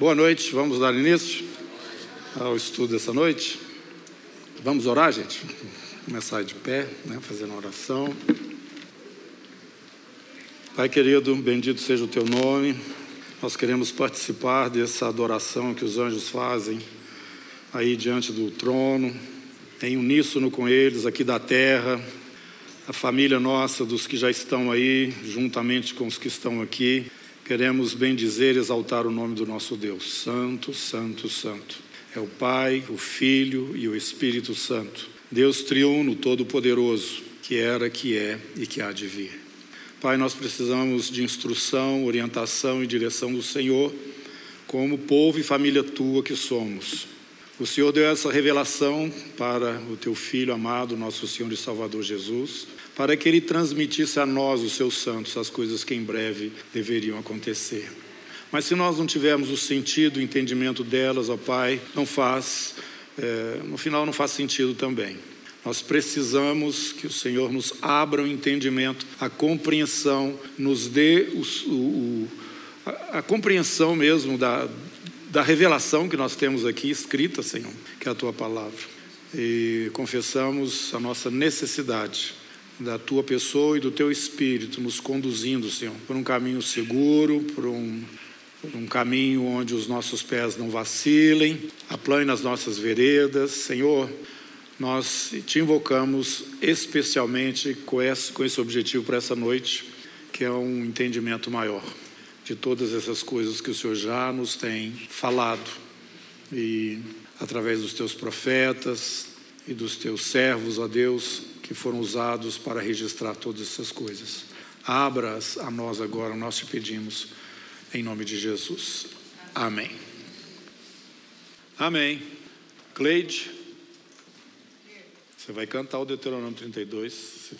Boa noite, vamos dar início ao estudo dessa noite. Vamos orar, gente? Começar de pé, né, fazendo oração. Pai querido, bendito seja o teu nome. Nós queremos participar dessa adoração que os anjos fazem aí diante do trono, em uníssono com eles aqui da terra, a família nossa, dos que já estão aí, juntamente com os que estão aqui. Queremos bendizer e exaltar o nome do nosso Deus. Santo, Santo, Santo. É o Pai, o Filho e o Espírito Santo. Deus triuno, todo-poderoso, que era, que é e que há de vir. Pai, nós precisamos de instrução, orientação e direção do Senhor, como povo e família tua que somos. O Senhor deu essa revelação para o teu filho amado, nosso Senhor e Salvador Jesus, para que ele transmitisse a nós, os seus santos, as coisas que em breve deveriam acontecer. Mas se nós não tivermos o sentido, o entendimento delas, ó Pai, não faz, é, no final não faz sentido também. Nós precisamos que o Senhor nos abra o entendimento, a compreensão, nos dê o, o, a, a compreensão mesmo da, da revelação que nós temos aqui escrita, Senhor, que é a tua palavra. E confessamos a nossa necessidade da tua pessoa e do teu espírito nos conduzindo, Senhor, por um caminho seguro, por um, por um caminho onde os nossos pés não vacilem, aplane nas nossas veredas, Senhor. Nós te invocamos especialmente com esse, com esse objetivo para essa noite, que é um entendimento maior de todas essas coisas que o Senhor já nos tem falado e através dos teus profetas e dos teus servos, ó Deus, que foram usados para registrar todas essas coisas. Abra-as a nós agora, nós te pedimos, em nome de Jesus. Amém. Amém. Cleide, você vai cantar o Deuteronômio 32. Você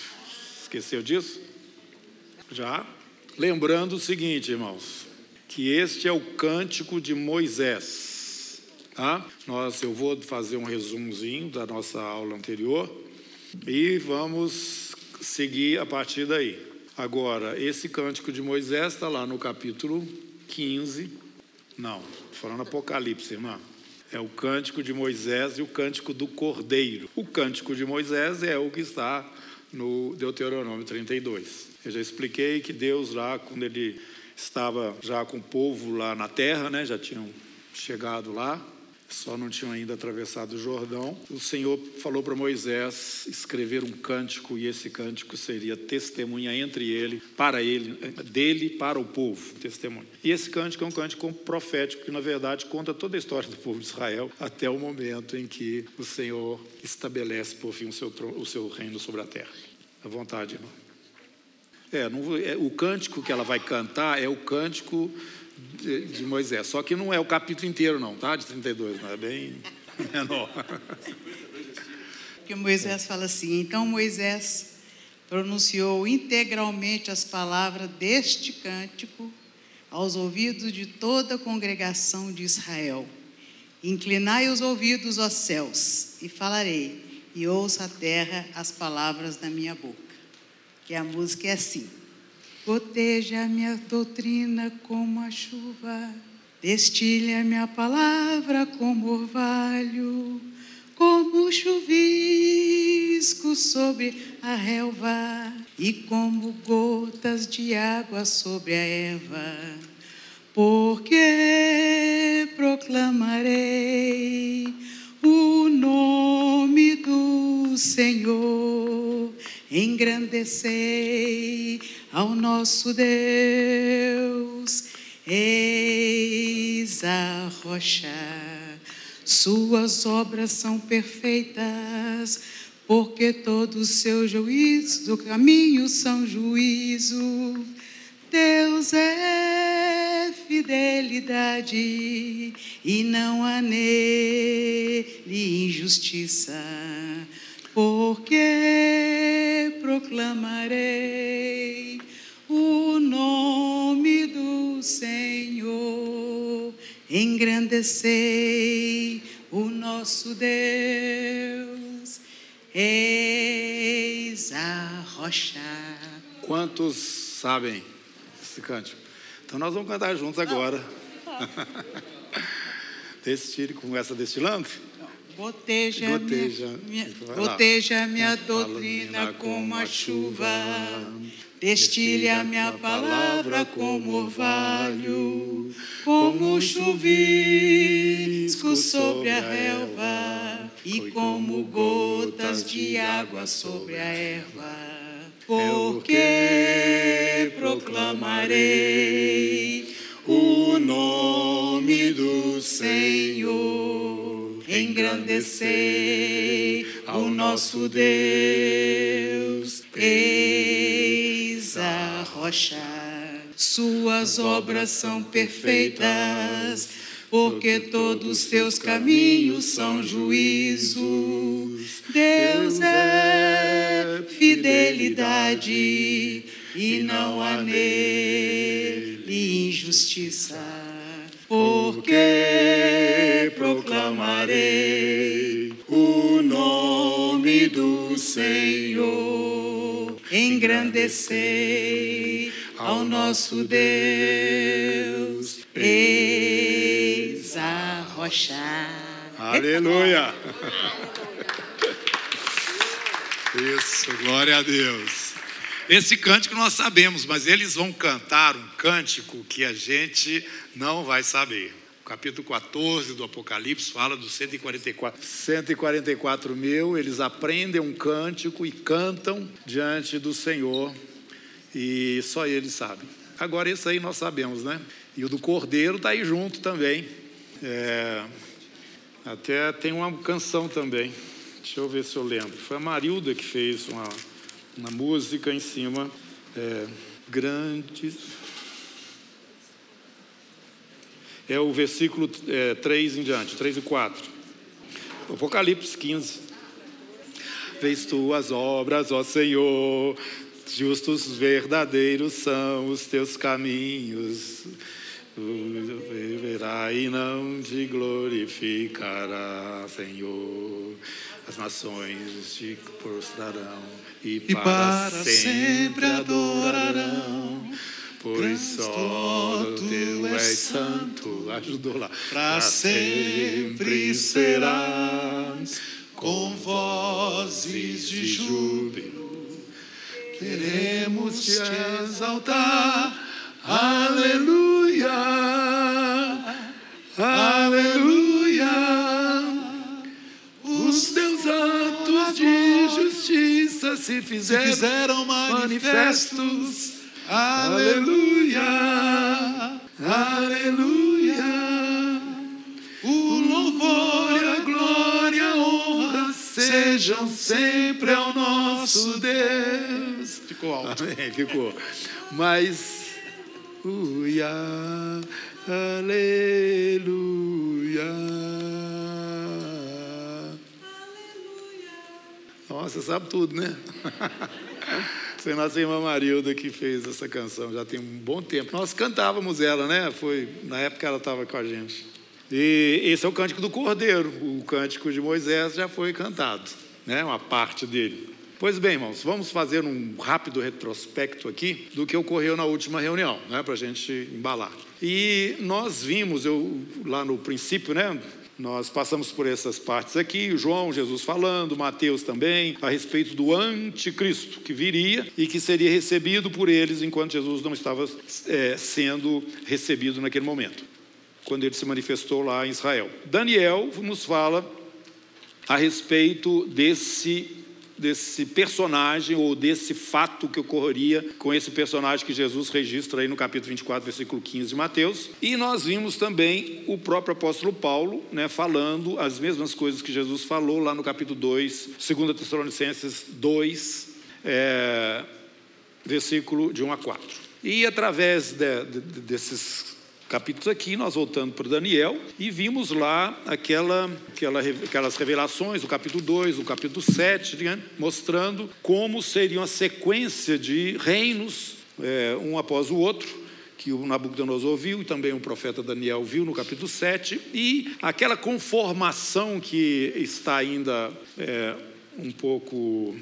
esqueceu disso? Já? Lembrando o seguinte, irmãos, que este é o cântico de Moisés. Tá? Nós, eu vou fazer um resumozinho da nossa aula anterior e vamos seguir a partir daí. Agora, esse cântico de Moisés está lá no capítulo 15. Não, falando Apocalipse, irmã. É o cântico de Moisés e o cântico do Cordeiro. O cântico de Moisés é o que está no Deuteronômio 32. Eu já expliquei que Deus lá, quando ele estava já com o povo lá na terra, né, já tinham chegado lá, só não tinham ainda atravessado o Jordão. O Senhor falou para Moisés escrever um cântico e esse cântico seria testemunha entre ele, para ele, dele para o povo, testemunha. E esse cântico é um cântico profético que na verdade conta toda a história do povo de Israel até o momento em que o Senhor estabelece por fim o seu, o seu reino sobre a terra. À vontade, irmão. É, não, é, o cântico que ela vai cantar é o cântico de, de, Moisés. Só que não é o capítulo inteiro, não, tá? De 32, não é bem menor. Porque Moisés fala assim: então Moisés pronunciou integralmente as palavras deste cântico aos ouvidos de toda a congregação de Israel. Inclinai os ouvidos aos céus, e falarei, e ouça a terra as palavras da minha boca que a música é assim. Goteja minha doutrina como a chuva, destilha minha palavra como orvalho, como chuvisco sobre a relva e como gotas de água sobre a erva. Porque proclamarei o nome do Senhor engrandecei ao nosso Deus. Eis a rocha, suas obras são perfeitas, porque todos os seus juízos do caminho são juízo. Deus é fidelidade e não há nele injustiça porque proclamarei o nome do Senhor, engrandecei o nosso Deus, eis a rocha. Quantos sabem esse cântico? Então nós vamos cantar juntos agora. Destile, começa destilando? Goteja, Goteja. minha, goteja minha doutrina como a chuva. Destile a minha palavra como orvalho, como chuvisco sobre a relva e como gotas de água sobre a erva. Porque proclamarei o nome do Senhor, engrandecei ao nosso Deus. Eis a rocha, suas obras são perfeitas, porque todos teus caminhos são juízos. Deus é fidelidade e não há nele injustiça. Porque proclamarei o nome do Senhor, engrandecei ao nosso Deus. Eis a rocha. Aleluia! Isso, glória a Deus. Esse cântico nós sabemos, mas eles vão cantar um cântico que a gente não vai saber. O capítulo 14 do Apocalipse fala dos 144. 144 mil, eles aprendem um cântico e cantam diante do Senhor, e só eles sabem. Agora, esse aí nós sabemos, né? E o do Cordeiro está aí junto também. É, até tem uma canção também. Deixa eu ver se eu lembro. Foi a Marilda que fez uma, uma música em cima. É, grandes. É o versículo é, 3 em diante, 3 e 4. Apocalipse 15. Vês tuas obras, ó Senhor, justos verdadeiros são os teus caminhos. Verá e não te glorificará, Senhor. As nações te prostrarão e, E para sempre adorarão. Pois só teu tu és és santo. Ajudou lá. Pra sempre serás com vozes de júbilo. Queremos te exaltar. Aleluia. Se Se fizeram fizeram manifestos. Aleluia. Aleluia. O louvor, a glória, a honra sejam sempre ao nosso Deus. Ficou alto. Amém, ficou. Mas, uia, aleluia. Nossa, sabe tudo, né? Foi nossa irmã Marilda que fez essa canção, já tem um bom tempo. Nós cantávamos ela, né? Foi na época ela estava com a gente. E esse é o cântico do Cordeiro. O cântico de Moisés já foi cantado, né? Uma parte dele. Pois bem, irmãos, vamos fazer um rápido retrospecto aqui do que ocorreu na última reunião, né? Para a gente embalar. E nós vimos, eu lá no princípio, né? Nós passamos por essas partes aqui, João, Jesus falando, Mateus também, a respeito do anticristo que viria e que seria recebido por eles enquanto Jesus não estava é, sendo recebido naquele momento, quando ele se manifestou lá em Israel. Daniel nos fala a respeito desse desse personagem ou desse fato que ocorreria com esse personagem que Jesus registra aí no capítulo 24, versículo 15 de Mateus. E nós vimos também o próprio apóstolo Paulo, né, falando as mesmas coisas que Jesus falou lá no capítulo 2, 2 Tessalonicenses 2, é, versículo de 1 a 4. E através de, de, desses capítulos aqui, nós voltando para Daniel e vimos lá aquela, aquela, aquelas revelações do capítulo 2, do capítulo 7, né, mostrando como seriam a sequência de reinos, é, um após o outro, que o Nabucodonosor viu e também o profeta Daniel viu no capítulo 7, e aquela conformação que está ainda é, um pouco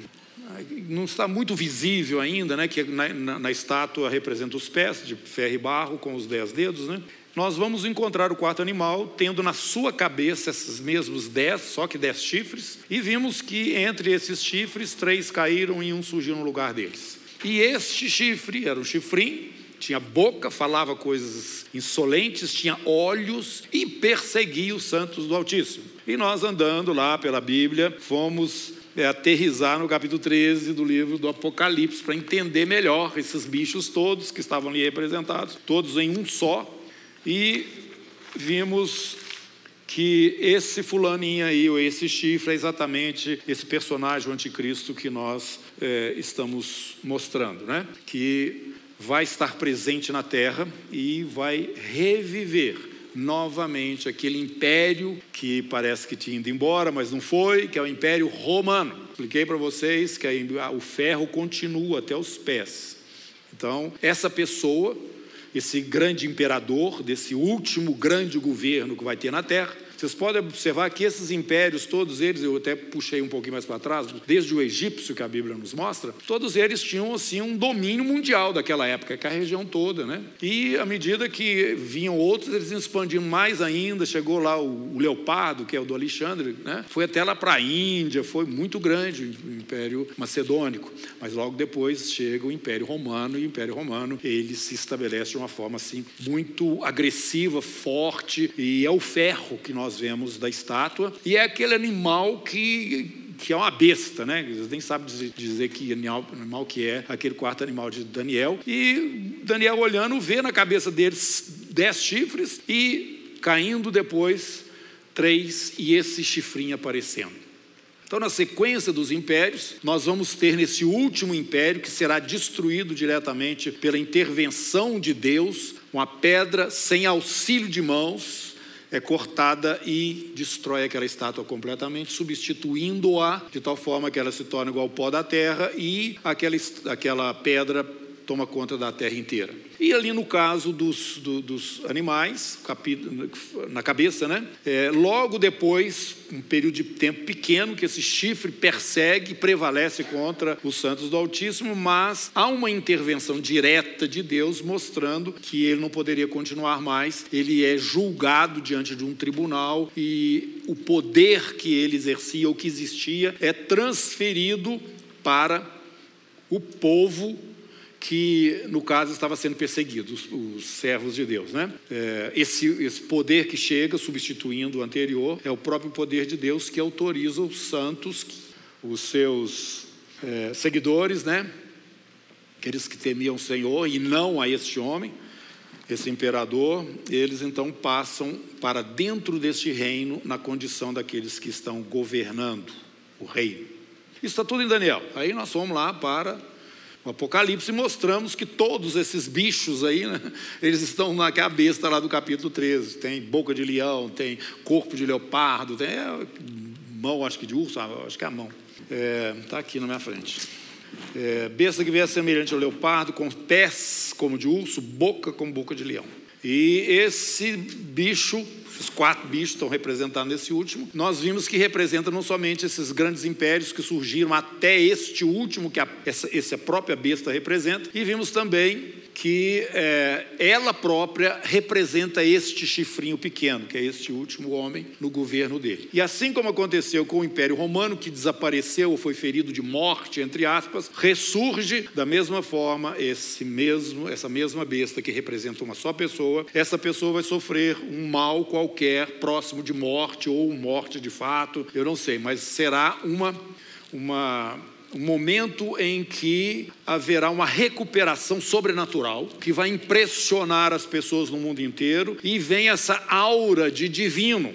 não está muito visível ainda, né? Que na, na, na, estátua representa os pés de ferro e barro com os dez dedos, né? nós vamos encontrar o quarto animal tendo na sua cabeça esses mesmos dez, só que dez chifres, e vimos que entre esses chifres, três caíram e um surgiu no lugar deles. E este chifre era um chifrim, tinha boca, falava coisas insolentes, tinha olhos e perseguia os santos do Altíssimo. E nós andando lá pela Bíblia, fomos é, aterrizar no capítulo 13 do livro do Apocalipse para entender melhor esses bichos todos que estavam ali representados, todos em um só, e vimos que esse fulaninho aí, ou esse chifre, é exatamente esse personagem, anticristo, que nós é, estamos mostrando, né? Que vai estar presente na terra e vai reviver novamente aquele império que parece que tinha ido embora, mas não foi, que é o Império Romano. Expliquei para vocês que o ferro continua até os pés. Então, essa pessoa esse grande imperador, desse último grande governo que vai ter na Terra, vocês podem observar que esses impérios, todos eles, eu até puxei um pouquinho mais para trás, desde o egípcio que a Bíblia nos mostra, todos eles tinham assim um domínio mundial daquela época, que é a região toda, né? E à medida que vinham outros, eles expandiam mais ainda, chegou lá o, o Leopardo, que é o do Alexandre, né? Foi até lá para a Índia, foi muito grande o Império Macedônico, mas logo depois chega o Império Romano e o Império Romano, ele se estabelece de uma forma assim muito agressiva, forte, e é o ferro que nós nós vemos da estátua, e é aquele animal que, que é uma besta, né? Nem sabem dizer, dizer que animal, animal que é aquele quarto animal de Daniel. E Daniel olhando vê na cabeça deles dez chifres e caindo depois três e esse chifrinho aparecendo. Então, na sequência dos impérios, nós vamos ter nesse último império, que será destruído diretamente pela intervenção de Deus, uma pedra sem auxílio de mãos, é cortada e destrói aquela estátua completamente, substituindo-a de tal forma que ela se torna igual ao pó da terra e aquela, aquela pedra toma conta da terra inteira. E ali no caso dos, do, dos animais, na cabeça, né? É, logo depois, um período de tempo pequeno, que esse chifre persegue prevalece contra os santos do Altíssimo, mas há uma intervenção direta de Deus mostrando que ele não poderia continuar mais, ele é julgado diante de um tribunal e o poder que ele exercia ou que existia é transferido para o povo que, no caso, estava sendo perseguido, os, os servos de Deus. Né? É, esse, esse poder que chega, substituindo o anterior, é o próprio poder de Deus que autoriza os santos, os seus é, seguidores, né? aqueles que temiam o Senhor e não a este homem, esse imperador, eles então passam para dentro deste reino na condição daqueles que estão governando o reino. Isso está tudo em Daniel. Aí nós vamos lá para o Apocalipse mostramos que todos esses bichos aí, né, eles estão na cabeça lá do capítulo 13. Tem boca de leão, tem corpo de leopardo, tem é, mão, acho que de urso, ah, acho que é a mão. Está é, tá aqui na minha frente. É, besta que vier semelhante ao leopardo, com pés como de urso, boca como boca de leão. E esse bicho esses quatro bichos estão representados nesse último, nós vimos que representa não somente esses grandes impérios que surgiram até este último, que a, essa, essa própria besta representa, e vimos também que é, ela própria representa este chifrinho pequeno, que é este último homem no governo dele. E assim como aconteceu com o Império Romano, que desapareceu ou foi ferido de morte, entre aspas, ressurge da mesma forma esse mesmo, essa mesma besta que representa uma só pessoa. Essa pessoa vai sofrer um mal qualquer, próximo de morte ou morte de fato, eu não sei, mas será uma uma um momento em que haverá uma recuperação sobrenatural que vai impressionar as pessoas no mundo inteiro e vem essa aura de divino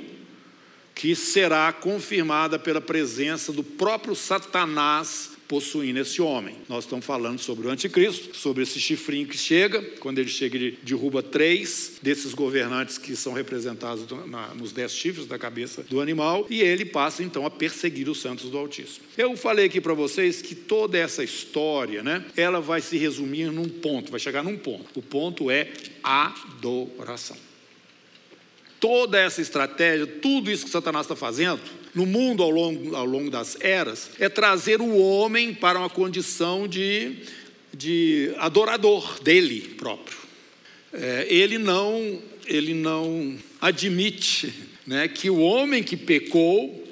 que será confirmada pela presença do próprio Satanás possuindo esse homem. Nós estamos falando sobre o anticristo, sobre esse chifrinho que chega, quando ele chega, ele derruba três desses governantes que são representados nos dez chifres da cabeça do animal, e ele passa então a perseguir os santos do Altíssimo. Eu falei aqui para vocês que toda essa história, né, ela vai se resumir num ponto, vai chegar num ponto. O ponto é adoração toda essa estratégia, tudo isso que Satanás está fazendo no mundo ao longo, ao longo das eras, é trazer o homem para uma condição de, de adorador dele próprio. É, ele não ele não admite né, que o homem que pecou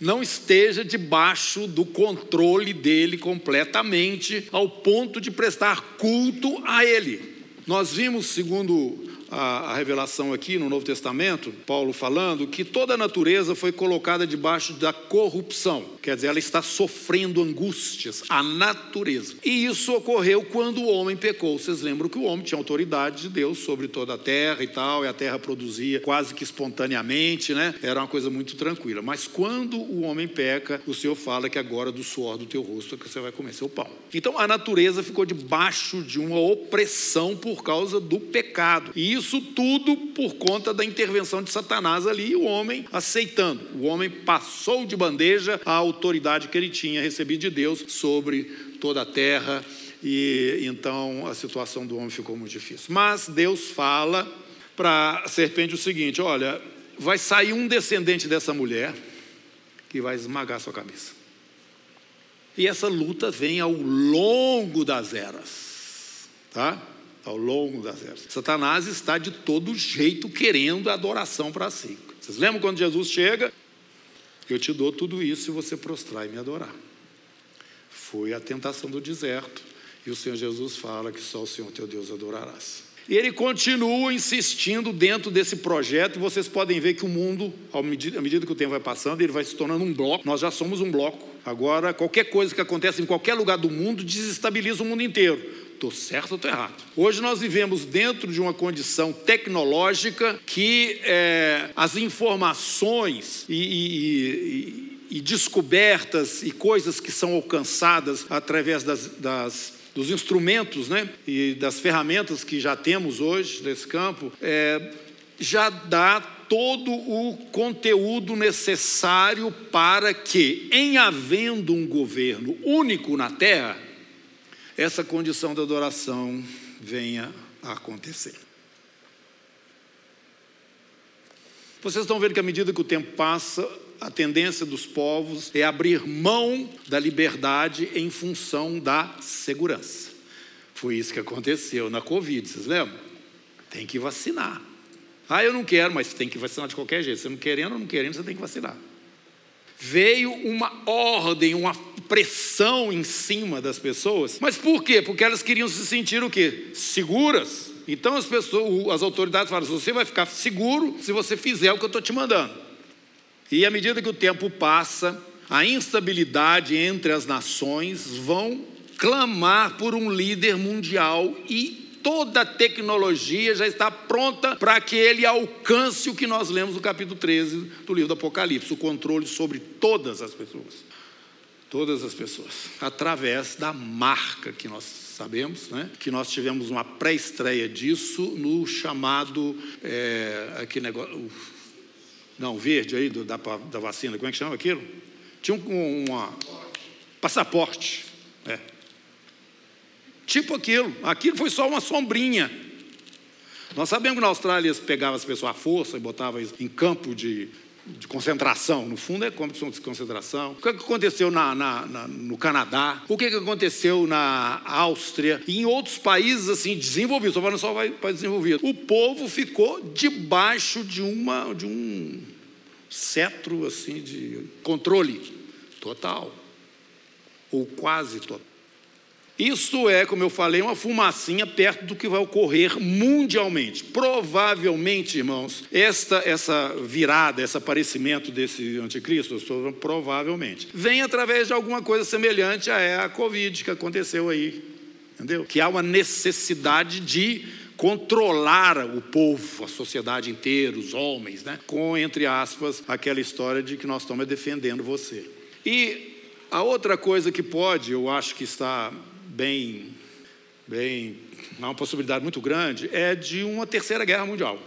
não esteja debaixo do controle dele completamente, ao ponto de prestar culto a ele. Nós vimos, segundo a, a, revelação aqui no Novo Testamento, Paulo falando que toda a natureza foi colocada debaixo da corrupção, quer dizer, ela está sofrendo angústias, a natureza. E isso ocorreu quando o homem pecou. Vocês lembram que o homem tinha autoridade de Deus sobre toda a terra e tal, e a terra produzia quase que espontaneamente, né? Era uma coisa muito tranquila. Mas quando o homem peca, o Senhor fala que agora do suor do teu rosto é que você vai comer seu pão. Então a natureza ficou debaixo de uma opressão por causa do pecado. E isso tudo por conta da intervenção de Satanás ali, o homem aceitando. O homem passou de bandeja a autoridade que ele tinha recebido de Deus sobre toda a terra, e então a situação do homem ficou muito difícil. Mas Deus fala para a serpente o seguinte: olha, vai sair um descendente dessa mulher que vai esmagar sua cabeça. E essa luta vem ao longo das eras, tá? ao longo das eras. Satanás está de todo jeito querendo a adoração para si. Vocês lembram quando Jesus chega? Eu te dou tudo isso se você prostrar e me adorar. Foi a tentação do deserto. E o Senhor Jesus fala que só o Senhor teu Deus adorarás. E ele continua insistindo dentro desse projeto, e vocês podem ver que o mundo, à medida, à medida, que o tempo vai passando, ele vai se tornando um bloco. Nós já somos um bloco. Agora, qualquer coisa que acontece em qualquer lugar do mundo desestabiliza o mundo inteiro. Estou certo ou estou errado? Hoje nós vivemos dentro de uma condição tecnológica que é, as informações e, e, e, e, descobertas e coisas que são alcançadas através das, das dos instrumentos né, e das ferramentas que já temos hoje nesse campo, é, já dá todo o conteúdo necessário para que, em havendo um governo único na terra, essa condição da adoração venha a acontecer. Vocês estão vendo que à medida que o tempo passa, a tendência dos povos é abrir mão da liberdade em função da segurança. Foi isso que aconteceu na Covid, vocês lembram? Tem que vacinar. Ah, eu não quero, mas tem que vacinar de qualquer jeito. Você não querendo ou não querendo, você tem que vacinar. Veio uma ordem, uma pressão em cima das pessoas. Mas por quê? Porque elas queriam se sentir o quê? Seguras. Então as pessoas, as autoridades falaram: você vai ficar seguro se você fizer o que eu estou te mandando. E à medida que o tempo passa, a instabilidade entre as nações vão clamar por um líder mundial e toda a tecnologia já está pronta para que ele alcance o que nós lemos no capítulo 13 do livro do Apocalipse, o controle sobre todas as pessoas todas as pessoas, através da marca que nós sabemos, né? que nós tivemos uma pré-estreia disso no chamado, é, aquele negócio, não, verde aí do, da, da vacina, como é que chama aquilo? Tinha um uma, passaporte, é. Tipo aquilo, aquilo foi só uma sombrinha. Nós sabemos que na Austrália eles pegavam as pessoas à força e botavam em campo de de concentração, no fundo é como de concentração. O que aconteceu na, na, na, no Canadá? O que aconteceu na Áustria e em outros países assim desenvolvidos? Estou falando só para desenvolvido. O povo ficou debaixo de uma de um cetro assim de controle total ou quase total. Isso é, como eu falei, uma fumacinha perto do que vai ocorrer mundialmente. Provavelmente, irmãos, esta essa virada, esse aparecimento desse anticristo, provavelmente, vem através de alguma coisa semelhante a a Covid que aconteceu aí. Entendeu? Que há uma necessidade de controlar o povo, a sociedade inteira, os homens, né? com, entre aspas, aquela história de que nós estamos defendendo você. E a outra coisa que pode, eu acho que está bem, bem, uma possibilidade muito grande, é de uma terceira guerra mundial.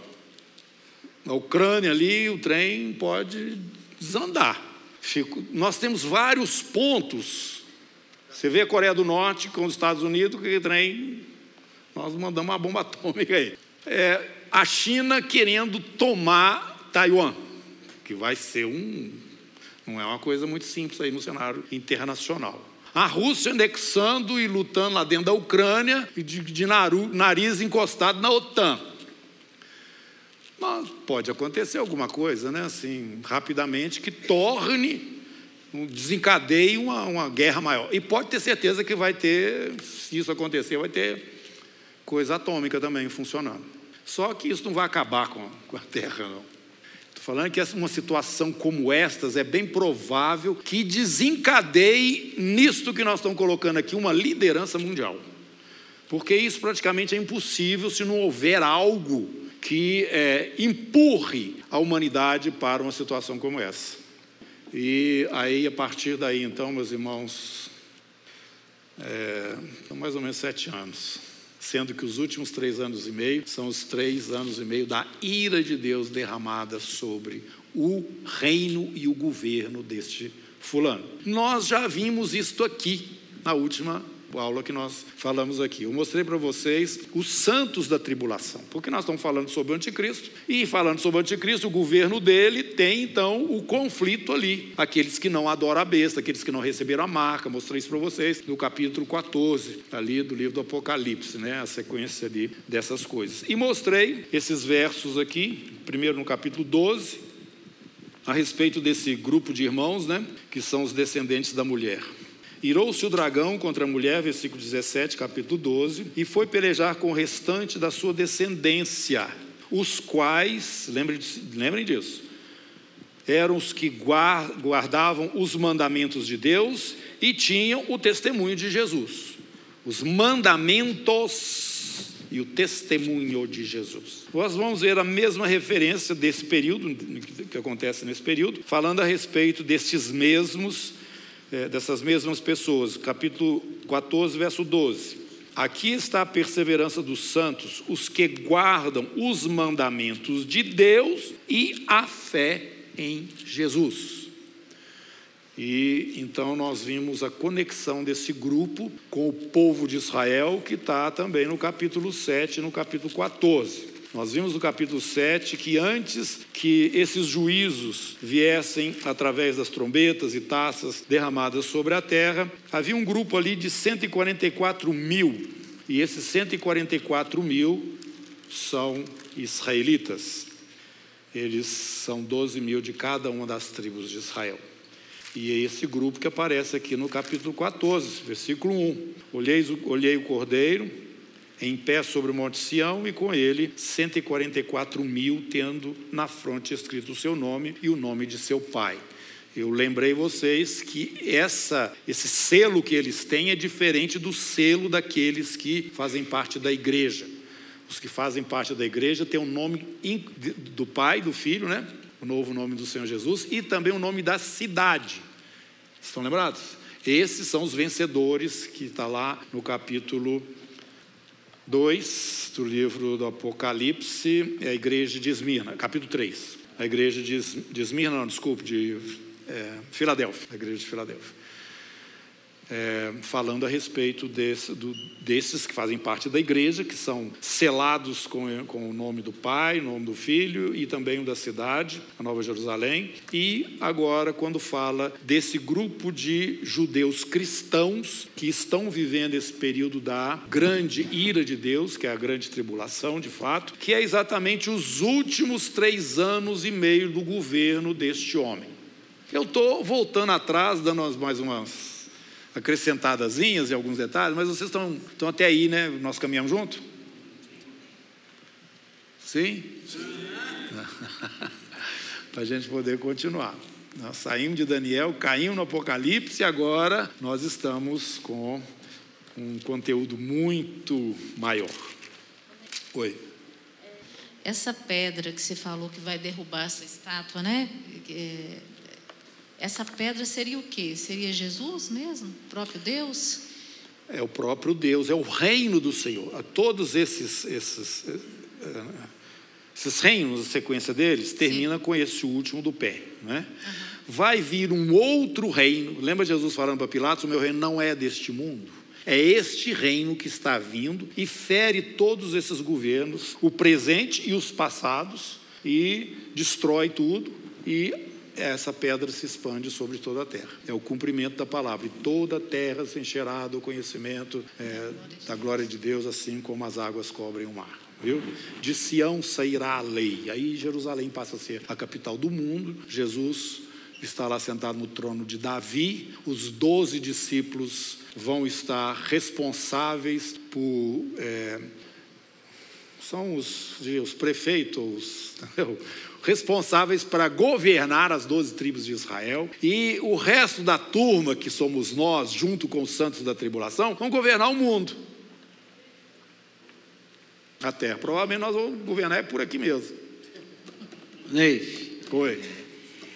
Na Ucrânia ali, o trem pode desandar. Fico, nós temos vários pontos. Você vê a Coreia do Norte com os Estados Unidos, que trem, nós mandamos uma bomba atômica aí. É, a China querendo tomar Taiwan, que vai ser um. Não é uma coisa muito simples aí no cenário internacional. A Rússia anexando e lutando lá dentro da Ucrânia de, de nariz encostado na OTAN. nós, pode acontecer alguma coisa, né? Assim, rapidamente, que torne, desencadeie uma, uma guerra maior. E pode ter certeza que vai ter, se isso acontecer, vai ter coisa atômica também funcionando. Só que isso não vai acabar com a Terra, não. Falando que uma situação como estas é bem provável que desencadeie nisto que nós estamos colocando aqui uma liderança mundial. Porque isso praticamente é impossível se não houver algo que é, empurre a humanidade para uma situação como essa. E aí, a partir daí, então, meus irmãos, é, mais ou menos sete anos, sendo que os últimos três anos e meio são os três anos e meio da ira de Deus derramada sobre o reino e o governo deste fulano. Nós já vimos isto aqui na última aula que nós falamos aqui. Eu mostrei para vocês os santos da tribulação, porque nós estamos falando sobre o anticristo, e falando sobre o anticristo, o governo dele tem então o conflito ali. Aqueles que não adoram a besta, aqueles que não receberam a marca, mostrei isso para vocês no capítulo 14, ali do livro do Apocalipse, né? a sequência ali dessas coisas. E mostrei esses versos aqui, primeiro no capítulo 12, a respeito desse grupo de irmãos, né, que são os descendentes da mulher. Irou-se o dragão contra a mulher, versículo 17, capítulo 12, e foi pelejar com o restante da sua descendência, os quais, lembrem, disso, eram os que guardavam os mandamentos de Deus e tinham o testemunho de Jesus. Os mandamentos e o testemunho de Jesus. Nós vamos ver a mesma referência desse período, que acontece nesse período, falando a respeito destes mesmos é, dessas mesmas pessoas, capítulo 14, verso 12. Aqui está a perseverança dos santos, os que guardam os mandamentos de Deus e a fé em Jesus. E então nós vimos a conexão desse grupo com o povo de Israel, que está também no capítulo 7 e no capítulo 14. Nós vimos no capítulo 7 que antes que esses juízos viessem através das trombetas e taças derramadas sobre a terra, havia um grupo ali de 144 mil, e esses 144 mil são israelitas. Eles são 12 mil de cada uma das tribos de Israel. E é esse grupo que aparece aqui no capítulo 14, versículo 1. Olhei, olhei o cordeiro em pé sobre o Monte Sião, e com ele 144 mil, tendo na fronte escrito o seu nome e o nome de seu pai. Eu lembrei vocês que essa, esse selo que eles têm é diferente do selo daqueles que fazem parte da igreja. Os que fazem parte da igreja têm o nome do Pai, do Filho, né? o novo nome do Senhor Jesus, e também o nome da cidade. Estão lembrados? Esses são os vencedores que está lá no capítulo 2 do livro do Apocalipse é a igreja de Esmirna, capítulo 3. A igreja de, Esmirna, não, desculpe, de é, Filadélfia, a igreja de Filadélfia é, falando a respeito desse, do, desses que fazem parte da igreja, que são selados com, com o nome do Pai, o nome do Filho e também o da cidade, a Nova Jerusalém. E agora, quando fala desse grupo de judeus cristãos que estão vivendo esse período da grande ira de Deus, que é a grande tribulação, de fato, que é exatamente os últimos três anos e meio do governo deste homem. Eu estou voltando atrás, dando mais umas acrescentadazinhas e alguns detalhes, mas vocês estão, estão até aí, né? Nós caminhamos junto? Sim? Para a gente poder continuar. Nós saímos de Daniel, caímos no Apocalipse e agora nós estamos com um conteúdo muito maior. Oi. Essa pedra que você falou que vai derrubar essa estátua, né? É, essa pedra seria o quê? Seria Jesus mesmo? O próprio Deus? É o próprio Deus, é o reino do Senhor. Todos esses, esses, eh, eh, esses reinos, a sequência deles, termina Sim. com esse último do pé. Né? Uhum. Vai vir um outro reino. Lembra Jesus falando para Pilatos: O meu reino não é deste mundo. É este reino que está vindo e fere todos esses governos, o presente e os passados, e destrói tudo e essa pedra se expande sobre toda a terra. É o cumprimento da palavra. E toda a terra se encherá do conhecimento é, da glória de Deus, assim como as águas cobrem o mar. Viu? De Sião sairá a lei. Aí Jerusalém passa a ser a capital do mundo. Jesus está lá sentado no trono de Davi. Os doze discípulos vão estar responsáveis por. É, são os, os prefeitos, responsáveis para governar as doze tribos de Israel. E o resto da turma, que somos nós, junto com os santos da tribulação, vão governar o mundo. A terra. Provavelmente nós vamos governar é por aqui mesmo. Ney, Oi.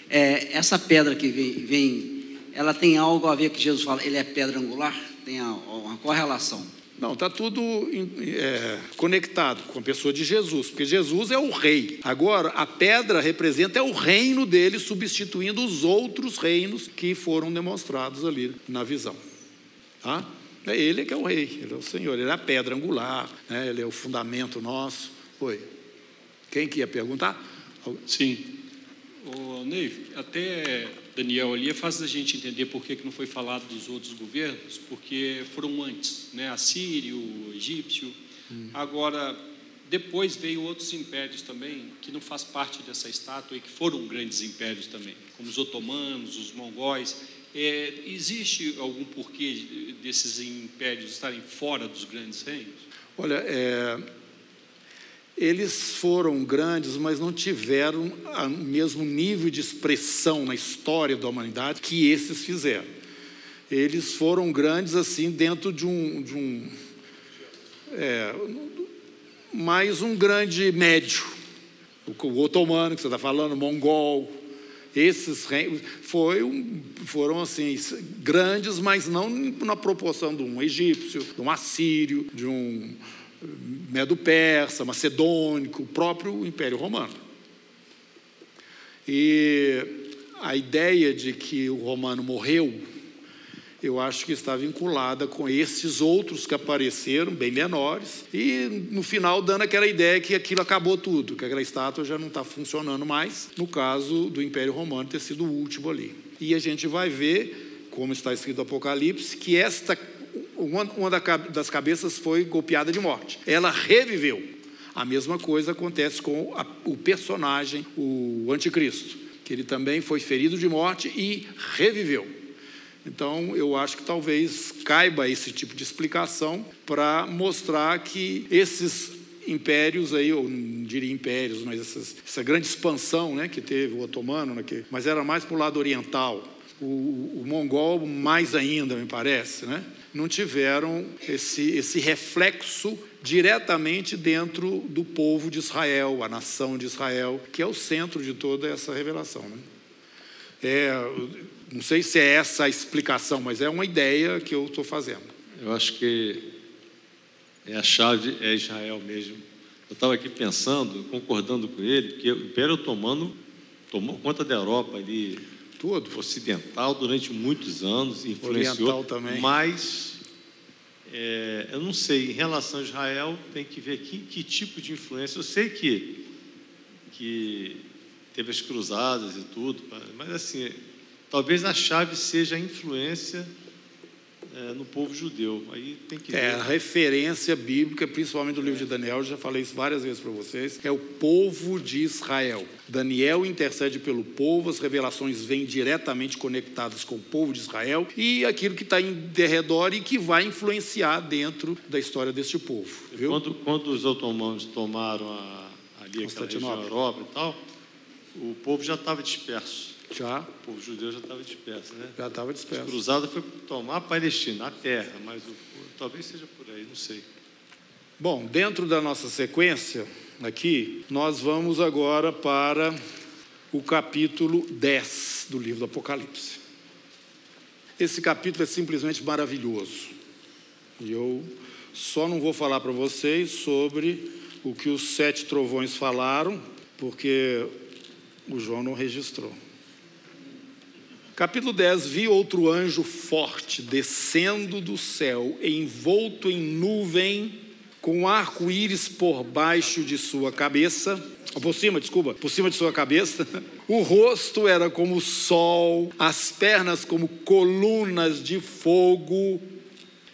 é, essa pedra que vem, vem, ela tem algo a ver que Jesus fala, ele é pedra angular? Tem uma correlação? Não, está tudo é, conectado com a pessoa de Jesus, porque Jesus é o rei. Agora, a pedra representa é o reino dele, substituindo os outros reinos que foram demonstrados ali na visão. Tá? É ele que é o rei, ele é o Senhor, ele é a pedra angular, né? ele é o fundamento nosso. Oi. Quem que ia perguntar? Sim. O Ney, até Daniel ali faz a gente entender por que, que não foi falado dos outros governos, porque foram antes, né? Assírio, egípcio. Agora, depois veio outros impérios também, que não faz parte dessa estátua e que foram grandes impérios também, como os otomanos, os mongóis. É, existe algum porquê desses impérios estarem fora dos grandes reinos? Olha, é, eles foram grandes, mas não tiveram o mesmo nível de expressão na história da humanidade que esses fizeram. Eles foram grandes assim dentro de um, de um é, mais um grande médio. O, otomano que você está falando, o mongol, esses reinos foi um- foram assim grandes, mas não na proporção de um egípcio, de um assírio, de um medo-persa, macedônico, o próprio Império Romano. E a ideia de que o romano morreu, eu acho que está vinculada com esses outros que apareceram, bem menores, e no final dando aquela ideia que aquilo acabou tudo, que aquela estátua já não está funcionando mais, no caso do Império Romano ter sido o último ali. E a gente vai ver, como está escrito no Apocalipse, que esta uma, uma das cabeças foi golpeada de morte. Ela reviveu. A mesma coisa acontece com a- o personagem, o anticristo, que ele também foi ferido de morte e reviveu. Então, eu acho que talvez caiba esse tipo de explicação para mostrar que esses impérios aí, ou não diria impérios, mas essas- essa grande expansão né, que teve o otomano, né, que- mas era mais para o lado oriental, o, o mongol mais ainda, me parece, né? Não tiveram esse, esse reflexo diretamente dentro do povo de Israel, a nação de Israel, que é o centro de toda essa revelação. Né? É, não sei se é essa a explicação, mas é uma ideia que eu estou fazendo. Eu acho que é a chave é Israel mesmo. Eu estava aqui pensando, concordando com ele, que o Império Otomano tomou conta da Europa ali, Tudo. ocidental, durante muitos anos, influenciou. Oriental também. Mas é, eu não sei, em relação a Israel, tem que ver que, que tipo de influência. Eu sei que, que teve as cruzadas e tudo, mas assim, talvez a chave seja a influência é, no povo judeu. Aí tem que É, ver. a referência bíblica, principalmente do livro de Daniel, já falei isso várias vezes para vocês, é o povo de Israel. Daniel intercede pelo povo, as revelações vêm diretamente conectadas com o povo de Israel e aquilo que está em derredor e que vai influenciar dentro da história deste povo. Viu? Quando, quando os otomanos tomaram a, ali aquela região Constantinopla. Europa e tal, o povo já estava disperso. Já, O povo judeu já estava disperso, né? já estava A disperso. cruzada foi tomar a Palestina, a terra, mas o, talvez seja por aí, não sei. Bom, dentro da nossa sequência aqui, nós vamos agora para o capítulo 10 do livro do Apocalipse. Esse capítulo é simplesmente maravilhoso. E eu só não vou falar para vocês sobre o que os sete trovões falaram, porque o João não registrou. Capítulo 10: Vi outro anjo forte descendo do céu, envolto em nuvem, com arco-íris por baixo de sua cabeça, ou por cima, desculpa, por cima de sua cabeça. O rosto era como sol, as pernas como colunas de fogo,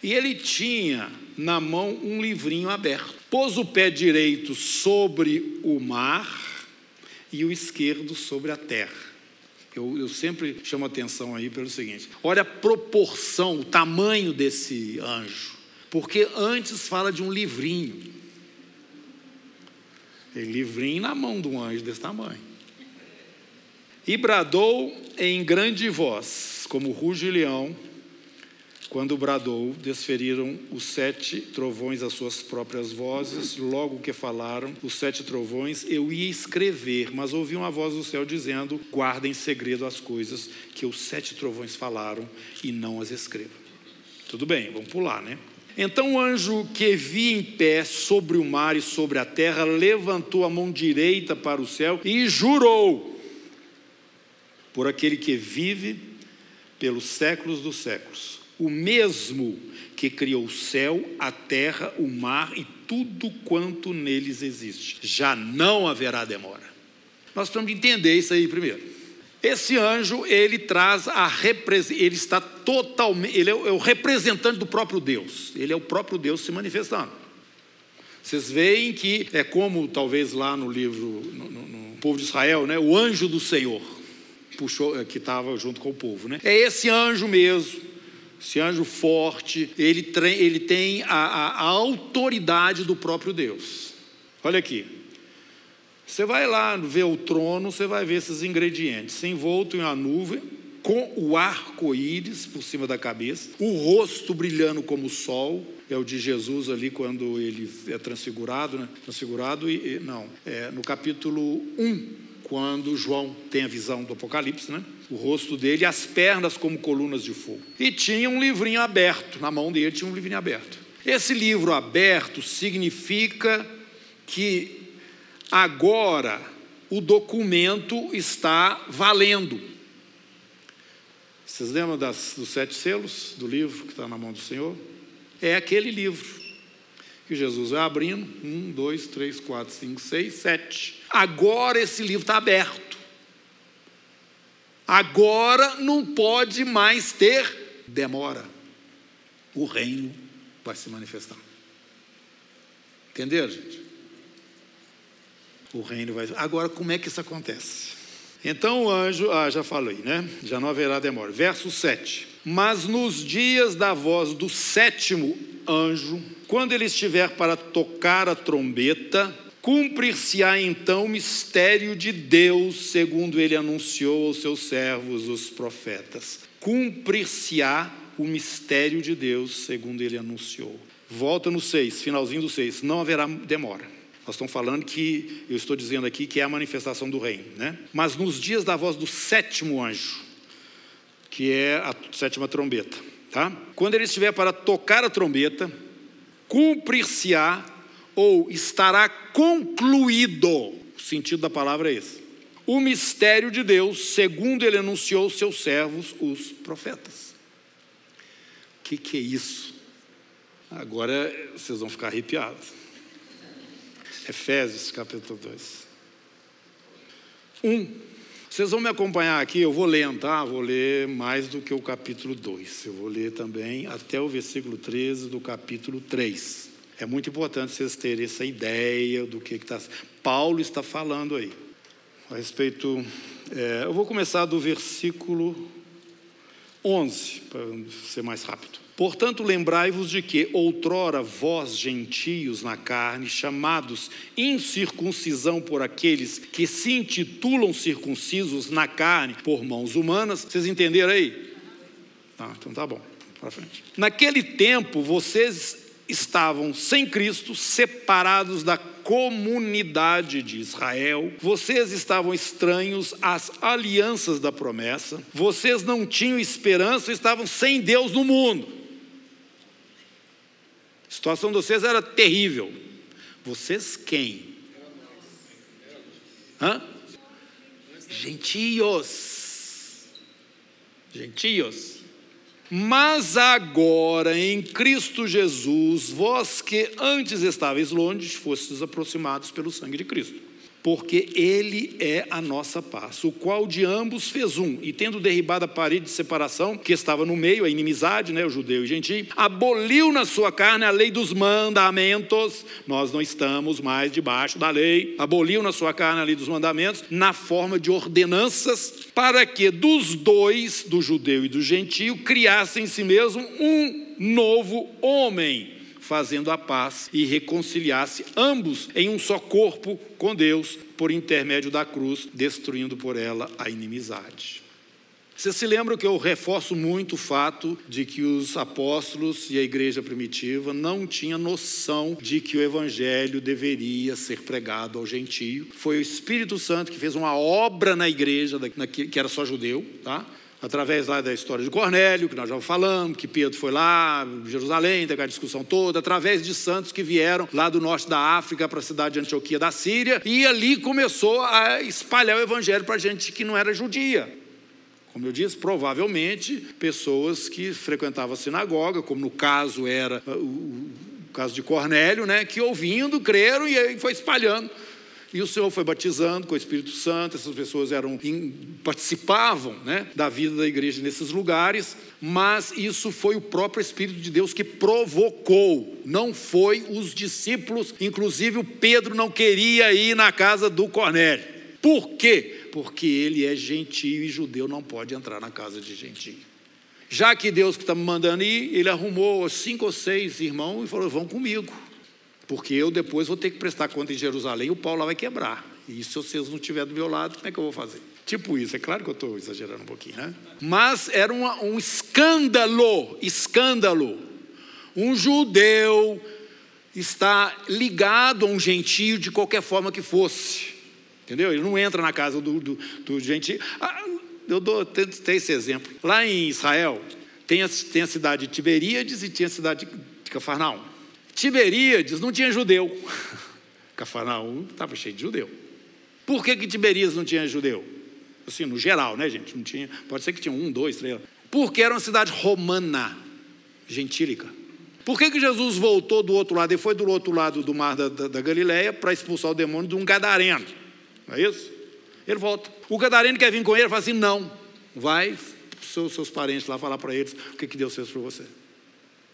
e ele tinha na mão um livrinho aberto. Pôs o pé direito sobre o mar e o esquerdo sobre a terra. Eu, eu sempre chamo atenção aí pelo seguinte: olha a proporção, o tamanho desse anjo. Porque antes fala de um livrinho. Tem livrinho na mão de um anjo desse tamanho. E bradou em grande voz, como ruge leão, quando bradou, desferiram os sete trovões as suas próprias vozes. Logo que falaram os sete trovões, eu ia escrever, mas ouvi uma voz do céu dizendo: Guarda em segredo as coisas que os sete trovões falaram e não as escreva. Tudo bem, vamos pular, né? Então o anjo que vi em pé sobre o mar e sobre a terra levantou a mão direita para o céu e jurou por aquele que vive pelos séculos dos séculos o mesmo que criou o céu, a terra, o mar e tudo quanto neles existe. Já não haverá demora. Nós precisamos entender isso aí primeiro. Esse anjo, ele traz a ele está totalmente, ele é o representante do próprio Deus. Ele é o próprio Deus se manifestando. Vocês veem que é como talvez lá no livro no, no, no povo de Israel, né? O anjo do Senhor puxou que estava junto com o povo, né? É esse anjo mesmo esse anjo forte, ele, ele tem a, a, a autoridade do próprio Deus. Olha aqui. Você vai lá ver o trono, você vai ver esses ingredientes: envolto em uma nuvem, com o arco-íris por cima da cabeça, o rosto brilhando como o sol, é o de Jesus ali quando ele é transfigurado, né? Transfigurado e, não, é no capítulo 1, quando João tem a visão do Apocalipse, né? O rosto dele, as pernas como colunas de fogo. E tinha um livrinho aberto, na mão dele tinha um livrinho aberto. Esse livro aberto significa que agora o documento está valendo. Vocês lembram das, dos sete selos do livro que está na mão do Senhor? É aquele livro que Jesus vai abrindo. Um, dois, três, quatro, cinco, seis, sete. Agora esse livro está aberto. Agora não pode mais ter demora. O reino vai se manifestar. Entenderam, gente? O reino vai. Agora, como é que isso acontece? Então o anjo, ah, já falei, né? Já não haverá demora. Verso 7. Mas nos dias da voz do sétimo anjo, quando ele estiver para tocar a trombeta, cumprir-se-á então o mistério de Deus, segundo ele anunciou aos seus servos, os profetas. Cumprir-se-á o mistério de Deus, segundo ele anunciou. Volta no 6, finalzinho do 6, não haverá demora. Nós estamos falando que, eu estou dizendo aqui que é a manifestação do reino, né? Mas nos dias da voz do sétimo anjo, que é a sétima trombeta, tá? Quando ele estiver para tocar a trombeta, cumprir-se-á ou estará concluído, o sentido da palavra é esse, o mistério de Deus, segundo ele anunciou seus servos, os profetas. O que, que é isso? Agora vocês vão ficar arrepiados. Efésios capítulo 2. 1. Um, vocês vão me acompanhar aqui, eu vou ler, tá? Vou ler mais do que o capítulo 2. Eu vou ler também até o versículo 13 do capítulo 3. É muito importante vocês terem essa ideia do que está. Paulo está falando aí. A respeito. É, eu vou começar do versículo 11, para ser mais rápido. Portanto, lembrai-vos de que, outrora, vós, gentios na carne, chamados incircuncisão por aqueles que se intitulam circuncisos na carne por mãos humanas, vocês entenderam aí? Ah, então tá bom, para frente. Naquele tempo, vocês estavam sem Cristo, separados da comunidade de Israel, vocês estavam estranhos às alianças da promessa, vocês não tinham esperança, estavam sem Deus no mundo. A situação de vocês era terrível. Vocês quem? Hã? Gentios. Gentios. Mas agora em Cristo Jesus, vós que antes estáveis longe, fostes aproximados pelo sangue de Cristo. Porque ele é a nossa paz, o qual de ambos fez um, e tendo derribado a parede de separação que estava no meio, a inimizade, né, o judeu e o gentio, aboliu na sua carne a lei dos mandamentos, nós não estamos mais debaixo da lei, aboliu na sua carne a lei dos mandamentos, na forma de ordenanças, para que dos dois, do judeu e do gentio, criassem em si mesmo um novo homem fazendo a paz e reconciliasse ambos em um só corpo com Deus por intermédio da cruz, destruindo por ela a inimizade. Você se lembra que eu reforço muito o fato de que os apóstolos e a igreja primitiva não tinham noção de que o evangelho deveria ser pregado ao gentio. Foi o Espírito Santo que fez uma obra na igreja, que era só judeu, tá? Através lá da história de Cornélio, que nós já falamos, que Pedro foi lá, Jerusalém, teve aquela discussão toda, através de santos que vieram lá do norte da África para a cidade de Antioquia da Síria, e ali começou a espalhar o evangelho para gente que não era judia. Como eu disse, provavelmente pessoas que frequentavam a sinagoga, como no caso era uh, o, caso de Cornélio, né, que ouvindo, creram e aí foi espalhando. E o Senhor foi batizando com o Espírito Santo, essas pessoas eram participavam né, da vida da igreja nesses lugares, mas isso foi o próprio Espírito de Deus que provocou, não foi os discípulos, inclusive o Pedro não queria ir na casa do Cornélio. Por quê? Porque ele é gentio e judeu não pode entrar na casa de gentio. Já que Deus que está me mandando ir, ele arrumou cinco ou seis irmãos e falou: vão comigo. Porque eu depois vou ter que prestar conta em Jerusalém e o pau lá vai quebrar. E se vocês não estiverem do meu lado, como é que eu vou fazer? Tipo isso, é claro que eu estou exagerando um pouquinho, né? Mas era uma, um escândalo, escândalo. Um judeu está ligado a um gentio de qualquer forma que fosse. Entendeu? Ele não entra na casa do, do, do gentio. Ah, eu dou tem, tem esse exemplo. Lá em Israel, tem a, tem a cidade de Tiberíades e tinha a cidade de Cafarnaum. Tiberíades não tinha judeu. Cafarnaum estava cheio de judeu. Por que, que Tiberíades não tinha judeu? Assim, no geral, né, gente? Não tinha, pode ser que tinha um, dois, três. Porque era uma cidade romana, gentílica. Por que, que Jesus voltou do outro lado e foi do outro lado do mar da, da, da Galileia para expulsar o demônio de um gadareno? Não é isso? Ele volta. O gadareno quer vir com ele e fala assim: não, vai, seus, seus parentes lá falar para eles o que, que Deus fez por você.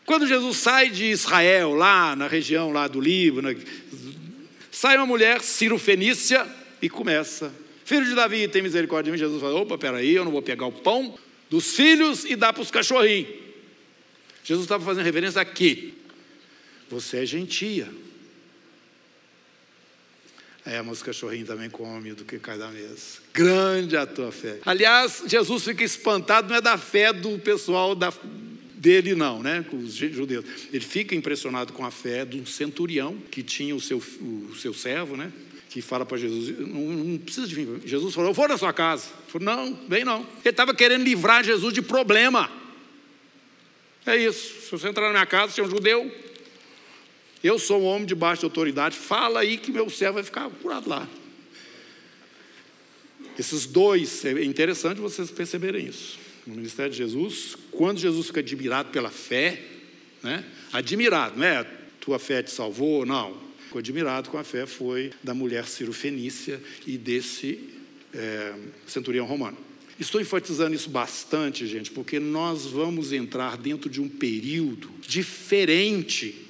Quando Jesus sai de Israel, lá na região lá do Líbano, sai uma mulher, Ciro Fenícia, e começa. Filho de Davi, tem misericórdia de mim. Jesus fala: opa, peraí, eu não vou pegar o pão dos filhos e dar para os cachorrinhos. Jesus estava fazendo referência aqui. Você é gentia. É, mas os cachorrinhos também comem do que cai da mesa. Grande a tua fé. Aliás, Jesus fica espantado, não é da fé do pessoal da, dele não, né, com os judeus. Ele fica impressionado com a fé de um centurião que tinha o seu, o seu servo, né, que fala para Jesus, não, não, precisa de vir. Jesus falou, eu vou na sua casa. Ele falou, não, vem não. Ele estava querendo livrar Jesus de problema. É isso. Se você entrar na minha casa, você é um judeu, eu sou um homem de autoridade, fala aí que meu servo vai ficar curado lá. Esses dois, é interessante vocês perceberem isso no ministério de Jesus, quando Jesus fica admirado pela fé, né? admirado, não é tua fé te salvou, não. Ficou admirado com a fé foi da mulher Ciro Fenícia e desse é, centurião romano. Estou enfatizando isso bastante, gente, porque nós vamos entrar dentro de um período diferente.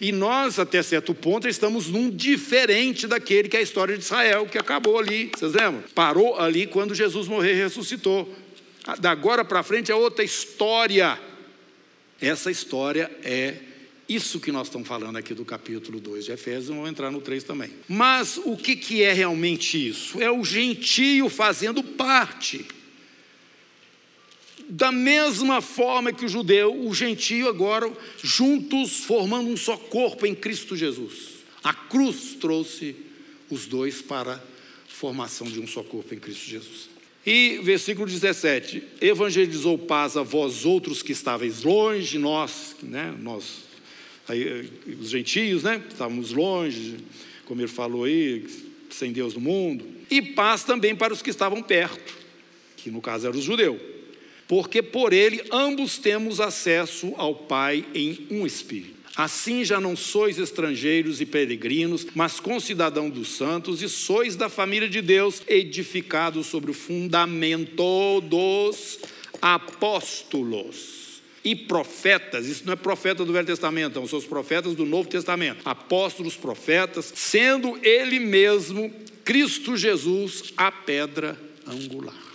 E nós, até certo ponto, estamos num diferente daquele que é a história de Israel, que acabou ali. Vocês lembram? Parou ali quando Jesus morreu e ressuscitou. Ah, da agora para frente é outra história. Essa história é isso que nós estamos falando aqui do capítulo 2 de Efésios, vamos entrar no 3 também. Mas o que, que é realmente isso? É o gentio fazendo parte. Da mesma forma que o judeu, o gentio agora, juntos formando um só corpo em Cristo Jesus. A cruz trouxe os dois para a formação de um só corpo em Cristo Jesus. E versículo 17: Evangelizou paz a vós outros que estáveis longe, nós, né, nós, aí, os gentios, né, estávamos longe, como ele falou aí, sem Deus no mundo, e paz também para os que estavam perto, que no caso era o judeu, porque por ele ambos temos acesso ao Pai em um Espírito. Assim já não sois estrangeiros e peregrinos, mas concidadão dos santos, e sois da família de Deus, edificados sobre o fundamento dos apóstolos e profetas, isso não é profeta do Velho Testamento, são os profetas do Novo Testamento, apóstolos, profetas, sendo ele mesmo, Cristo Jesus, a pedra angular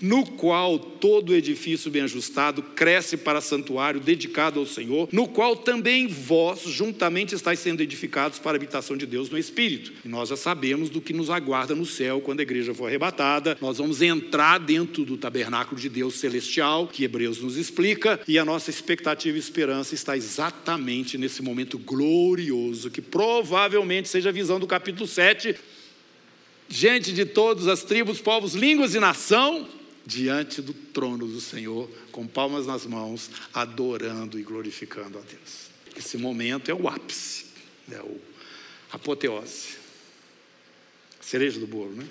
no qual todo edifício bem ajustado cresce para santuário dedicado ao Senhor, no qual também vós juntamente estáis sendo edificados para a habitação de Deus no Espírito. E nós já sabemos do que nos aguarda no céu quando a igreja for arrebatada. Nós vamos entrar dentro do tabernáculo de Deus celestial, que Hebreus nos explica, e a nossa expectativa e esperança está exatamente nesse momento glorioso, que provavelmente seja a visão do capítulo 7. Gente de todas as tribos, povos, línguas e nação, diante do trono do Senhor, com palmas nas mãos, adorando e glorificando a Deus. Esse momento é o ápice, é o apoteose. cereja do bolo, né?